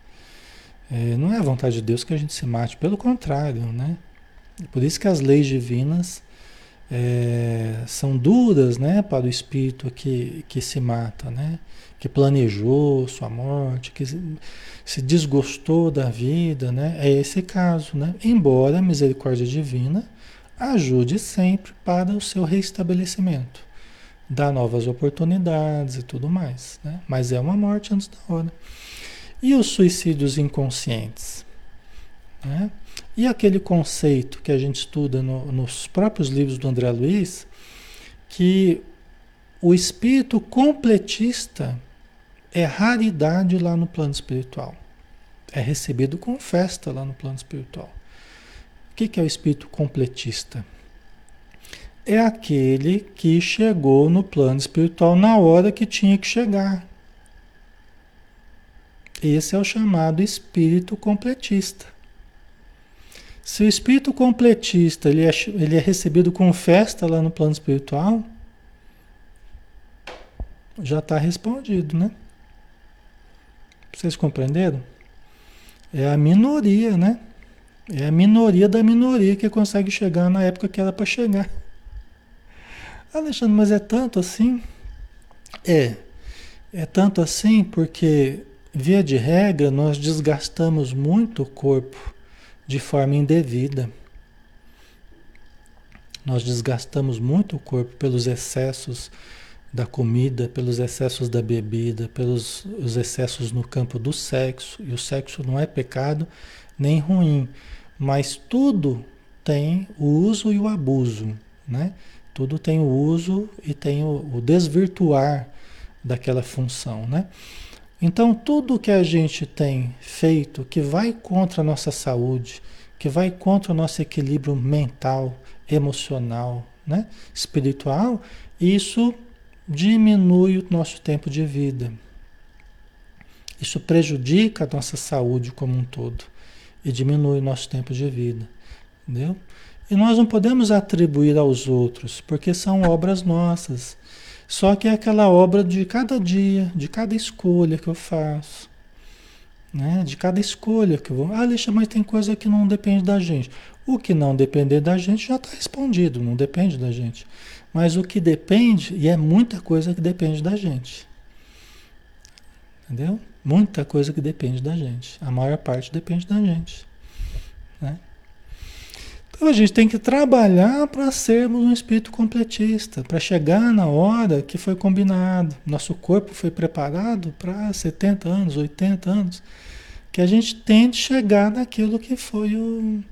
É, não é a vontade de Deus que a gente se mate, pelo contrário, né? Por isso que as leis divinas é, são duras né, para o espírito que, que se mata, né? que planejou sua morte, que se desgostou da vida, né? é esse caso. Né? Embora a misericórdia divina ajude sempre para o seu restabelecimento, dá novas oportunidades e tudo mais, né? mas é uma morte antes da hora. E os suicídios inconscientes? Né? E aquele conceito que a gente estuda no, nos próprios livros do André Luiz, que o espírito completista é raridade lá no plano espiritual. É recebido com festa lá no plano espiritual. O que, que é o espírito completista? É aquele que chegou no plano espiritual na hora que tinha que chegar. Esse é o chamado espírito completista. Se o espírito completista ele é, ele é recebido com festa lá no plano espiritual, já está respondido, né? Vocês compreenderam? É a minoria, né? É a minoria da minoria que consegue chegar na época que era para chegar. Alexandre, mas é tanto assim? É. É tanto assim porque, via de regra, nós desgastamos muito o corpo de forma indevida. Nós desgastamos muito o corpo pelos excessos da comida, pelos excessos da bebida, pelos os excessos no campo do sexo. E o sexo não é pecado nem ruim, mas tudo tem o uso e o abuso, né? Tudo tem o uso e tem o, o desvirtuar daquela função, né? Então, tudo que a gente tem feito que vai contra a nossa saúde, que vai contra o nosso equilíbrio mental, emocional, né? espiritual, isso diminui o nosso tempo de vida. Isso prejudica a nossa saúde como um todo e diminui o nosso tempo de vida. Entendeu? E nós não podemos atribuir aos outros, porque são obras nossas. Só que é aquela obra de cada dia, de cada escolha que eu faço. Né? De cada escolha que eu vou. Ah, Alexandre, mas tem coisa que não depende da gente. O que não depender da gente já está respondido, não depende da gente. Mas o que depende, e é muita coisa que depende da gente. Entendeu? Muita coisa que depende da gente. A maior parte depende da gente. Né? Então a gente tem que trabalhar para sermos um espírito completista, para chegar na hora que foi combinado. Nosso corpo foi preparado para 70 anos, 80 anos. Que a gente tente chegar naquilo que foi o.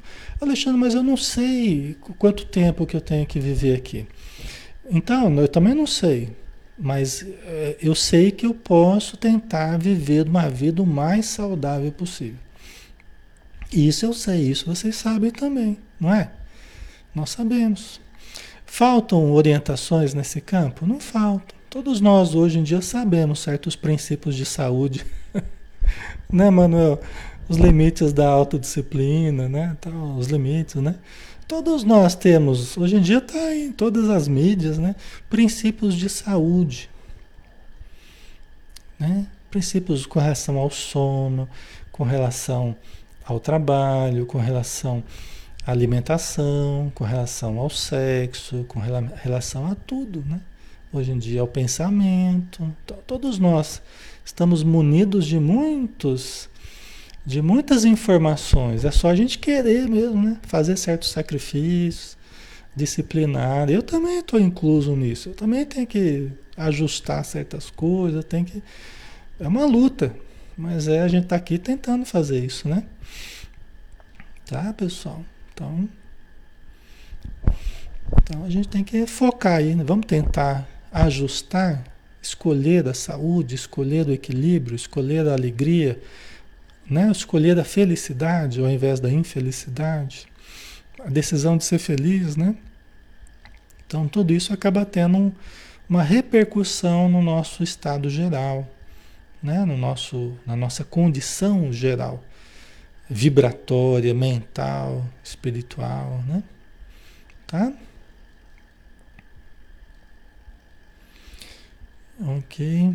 Alexandre, mas eu não sei quanto tempo que eu tenho que viver aqui. Então, eu também não sei. Mas é, eu sei que eu posso tentar viver uma vida o mais saudável possível. Isso eu sei, isso vocês sabem também, não é? Nós sabemos. Faltam orientações nesse campo? Não faltam. Todos nós hoje em dia sabemos certos princípios de saúde. né, Manuel? Os limites da autodisciplina, né? Então, os limites, né? Todos nós temos, hoje em dia está em todas as mídias, né? Princípios de saúde. Né? Princípios com relação ao sono, com relação ao trabalho, com relação alimentação, com relação ao sexo, com relação a tudo, né? Hoje em dia ao pensamento, todos nós estamos munidos de muitos de muitas informações. É só a gente querer mesmo, né? Fazer certos sacrifícios, disciplinar. Eu também estou incluso nisso. Eu também tenho que ajustar certas coisas, tem que é uma luta, mas é a gente está aqui tentando fazer isso, né? Tá, pessoal? Então, então a gente tem que focar aí, né? vamos tentar ajustar, escolher a saúde, escolher o equilíbrio, escolher a alegria, né? escolher a felicidade ao invés da infelicidade, a decisão de ser feliz, né? Então tudo isso acaba tendo um, uma repercussão no nosso estado geral, né? no nosso, na nossa condição geral vibratória, mental, espiritual, né? Tá? Ok.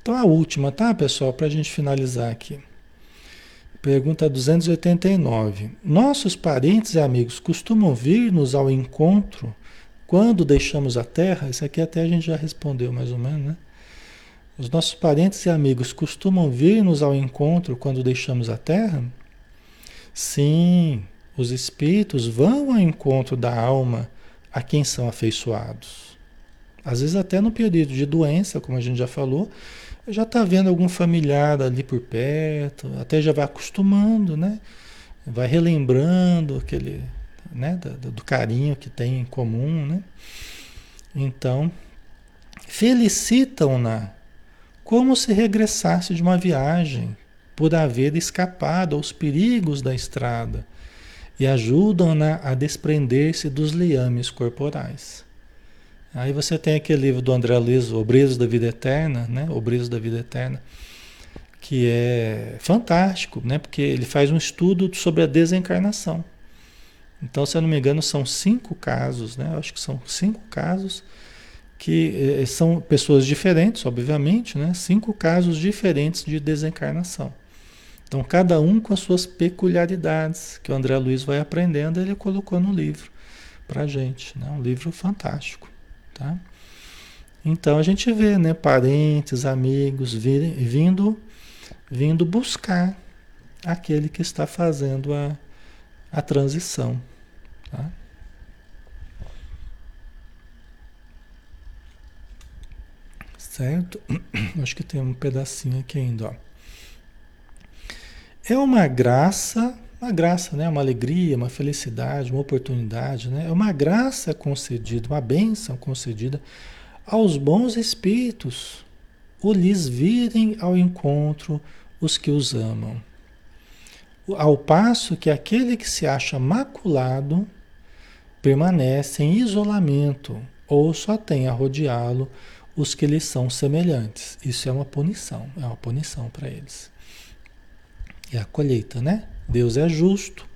Então a última, tá, pessoal? Para a gente finalizar aqui. Pergunta 289. Nossos parentes e amigos costumam vir-nos ao encontro quando deixamos a Terra? Isso aqui até a gente já respondeu mais ou menos, né? Os nossos parentes e amigos costumam vir-nos ao encontro quando deixamos a Terra? Sim, os espíritos vão ao encontro da alma a quem são afeiçoados. Às vezes até no período de doença, como a gente já falou, já está vendo algum familiar ali por perto, até já vai acostumando, né? Vai relembrando aquele, né, do, do carinho que tem em comum, né? Então, felicitam-na como se regressasse de uma viagem, por haver escapado aos perigos da estrada, e ajudam-na a desprender-se dos liames corporais. Aí você tem aquele livro do André Luiz, O Briso da Vida Eterna, né? O Briso da Vida Eterna, que é fantástico, né? Porque ele faz um estudo sobre a desencarnação. Então, se eu não me engano, são cinco casos, né? Eu acho que são cinco casos que eh, são pessoas diferentes, obviamente, né? Cinco casos diferentes de desencarnação. Então, cada um com as suas peculiaridades, que o André Luiz vai aprendendo, ele colocou no livro para gente. Né? Um livro fantástico. Tá? Então, a gente vê né, parentes, amigos virem, vindo, vindo buscar aquele que está fazendo a, a transição. Tá? Certo? Acho que tem um pedacinho aqui ainda. Ó. É uma graça, uma graça, né? uma alegria, uma felicidade, uma oportunidade. Né? É uma graça concedida, uma bênção concedida aos bons espíritos, o lhes virem ao encontro os que os amam. Ao passo que aquele que se acha maculado permanece em isolamento ou só tem a rodeá-lo os que lhes são semelhantes. Isso é uma punição, é uma punição para eles. É a colheita, né? Deus é justo.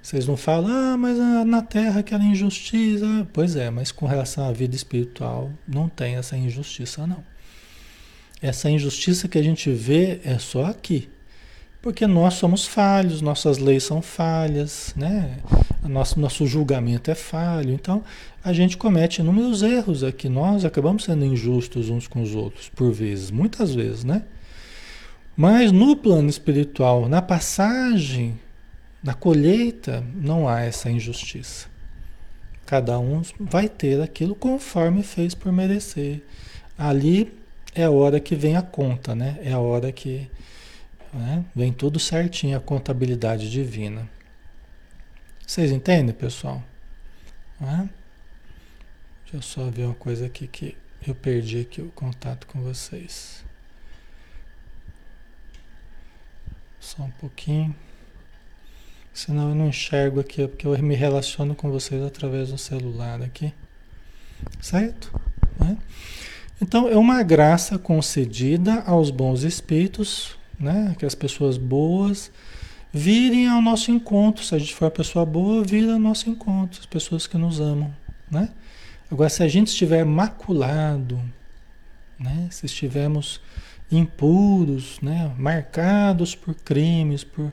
Vocês não falam, ah, mas na terra aquela injustiça. Pois é, mas com relação à vida espiritual, não tem essa injustiça, não. Essa injustiça que a gente vê é só aqui. Porque nós somos falhos, nossas leis são falhas, né? Nosso, nosso julgamento é falho. Então, a gente comete inúmeros erros aqui. Nós acabamos sendo injustos uns com os outros, por vezes, muitas vezes, né? Mas no plano espiritual, na passagem, na colheita, não há essa injustiça. Cada um vai ter aquilo conforme fez por merecer. Ali é a hora que vem a conta, né? É a hora que né? vem tudo certinho, a contabilidade divina. Vocês entendem, pessoal? Né? Deixa eu só ver uma coisa aqui que eu perdi aqui o contato com vocês. Só um pouquinho. Senão eu não enxergo aqui, porque eu me relaciono com vocês através do celular aqui. Certo? Né? Então, é uma graça concedida aos bons espíritos, né? que as pessoas boas virem ao nosso encontro. Se a gente for uma pessoa boa, vira ao nosso encontro, as pessoas que nos amam. Né? Agora, se a gente estiver maculado, né? se estivermos impuros, né? marcados por crimes, por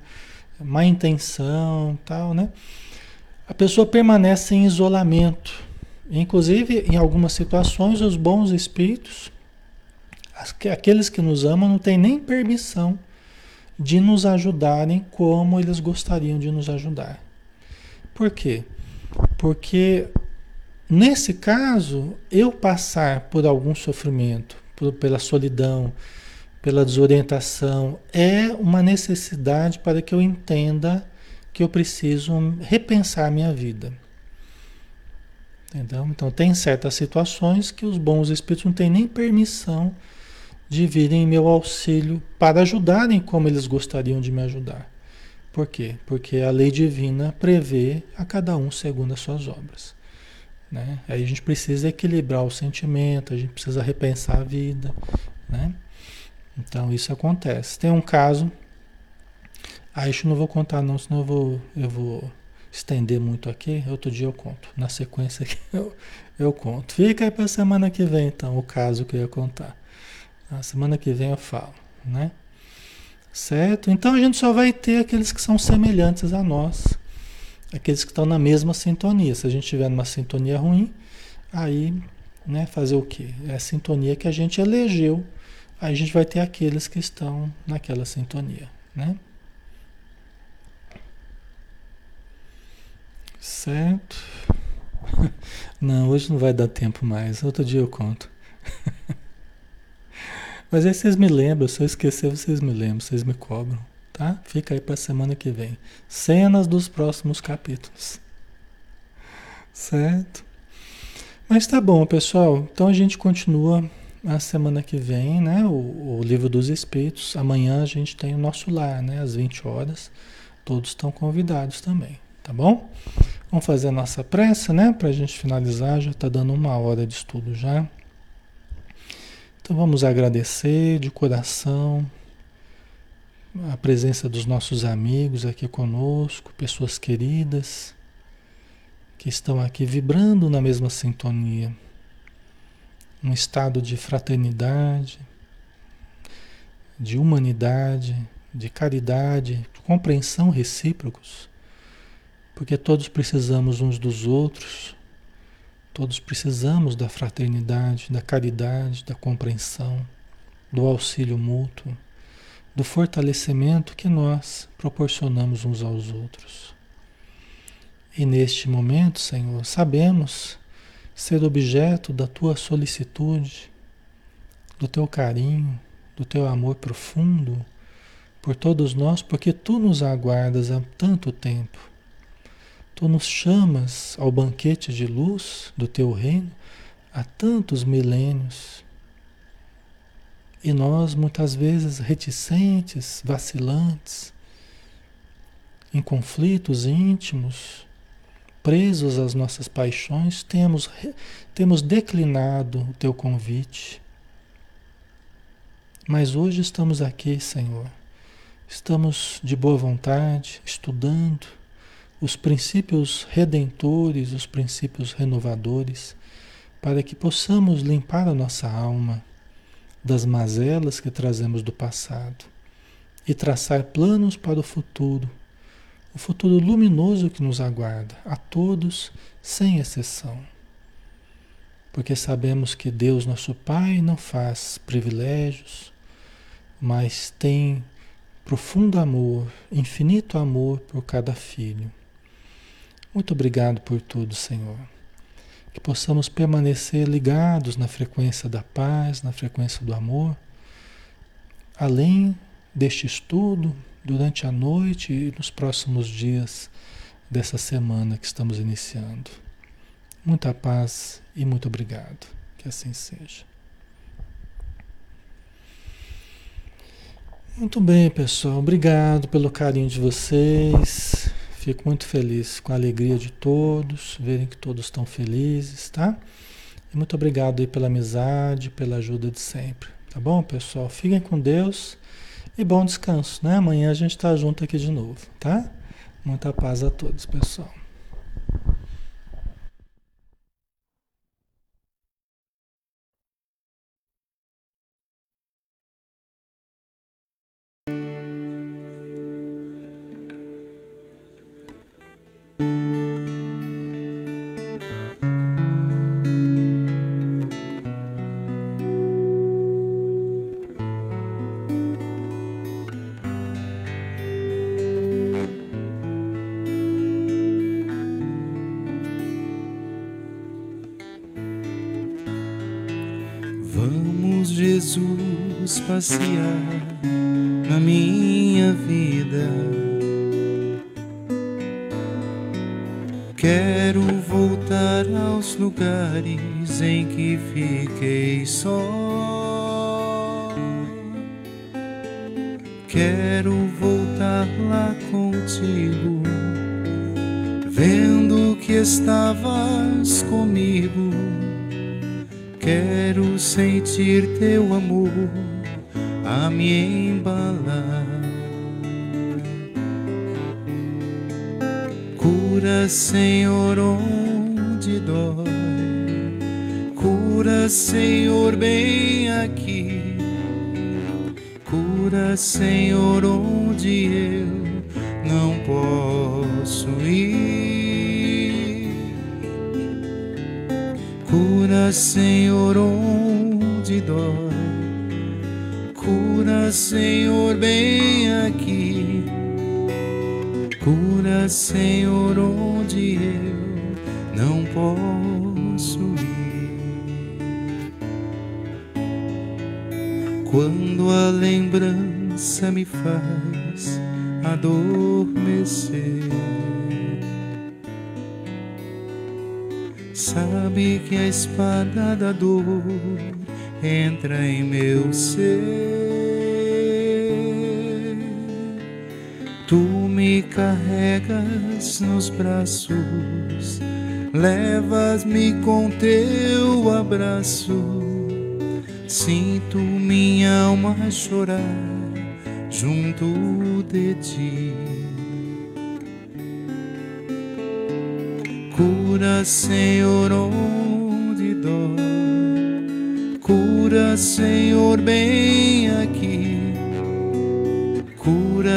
má intenção, tal, né? A pessoa permanece em isolamento. Inclusive, em algumas situações, os bons espíritos, aqueles que nos amam, não têm nem permissão de nos ajudarem como eles gostariam de nos ajudar. Por quê? Porque nesse caso, eu passar por algum sofrimento, por, pela solidão, pela desorientação, é uma necessidade para que eu entenda que eu preciso repensar minha vida. Entendeu? Então, tem certas situações que os bons espíritos não têm nem permissão de virem em meu auxílio para ajudarem como eles gostariam de me ajudar. Por quê? Porque a lei divina prevê a cada um segundo as suas obras. Né? Aí a gente precisa equilibrar o sentimento, a gente precisa repensar a vida. Né? Então isso acontece. Tem um caso, ah, isso não vou contar não, senão eu vou, eu vou estender muito aqui. Outro dia eu conto. Na sequência aqui eu, eu conto. Fica aí para semana que vem então o caso que eu ia contar. Na semana que vem eu falo, né? Certo? Então a gente só vai ter aqueles que são semelhantes a nós, aqueles que estão na mesma sintonia. Se a gente estiver numa sintonia ruim, aí, né, fazer o quê? É a sintonia que a gente elegeu Aí a gente vai ter aqueles que estão naquela sintonia, né? Certo? Não, hoje não vai dar tempo mais. Outro dia eu conto. Mas aí vocês me lembram, se eu esquecer, vocês me lembram, vocês me cobram, tá? Fica aí para semana que vem. Cenas dos próximos capítulos. Certo? Mas tá bom, pessoal. Então a gente continua a semana que vem, né, o, o, livro dos Espíritos. Amanhã a gente tem o nosso lar, né, às 20 horas. Todos estão convidados também, tá bom? Vamos fazer a nossa pressa, né, para a gente finalizar. Já está dando uma hora de estudo já. Então vamos agradecer de coração a presença dos nossos amigos aqui conosco, pessoas queridas que estão aqui vibrando na mesma sintonia. Um estado de fraternidade, de humanidade, de caridade, de compreensão recíprocos, porque todos precisamos uns dos outros, todos precisamos da fraternidade, da caridade, da compreensão, do auxílio mútuo, do fortalecimento que nós proporcionamos uns aos outros. E neste momento, Senhor, sabemos ser objeto da tua solicitude, do teu carinho, do teu amor profundo por todos nós, porque tu nos aguardas há tanto tempo. Tu nos chamas ao banquete de luz do teu reino há tantos milênios. E nós, muitas vezes, reticentes, vacilantes, em conflitos íntimos, presos às nossas paixões, temos, temos declinado o teu convite. Mas hoje estamos aqui, Senhor Estamos de boa vontade, estudando os princípios redentores, os princípios renovadores, para que possamos limpar a nossa alma das mazelas que trazemos do passado e traçar planos para o futuro, o futuro luminoso que nos aguarda, a todos, sem exceção. Porque sabemos que Deus, nosso Pai, não faz privilégios, mas tem profundo amor, infinito amor por cada filho. Muito obrigado por tudo, Senhor. Que possamos permanecer ligados na frequência da paz, na frequência do amor, além deste estudo, durante a noite e nos próximos dias dessa semana que estamos iniciando. Muita paz e muito obrigado. Que assim seja. Muito bem, pessoal. Obrigado pelo carinho de vocês. Fico muito feliz com a alegria de todos, verem que todos estão felizes, tá? E muito obrigado aí pela amizade, pela ajuda de sempre. Tá bom, pessoal? Fiquem com Deus e bom descanso, né? Amanhã a gente tá junto aqui de novo, tá? Muita paz a todos, pessoal. Senhor, bem aqui. Cura, Senhor, onde eu não posso ir. Quando a lembrança me faz adormecer. Sabe que a espada da dor entra em meu ser. Tu me carregas nos braços, levas-me com teu abraço. Sinto minha alma chorar junto de ti. Cura, Senhor, onde dói. Cura, Senhor, bem aqui.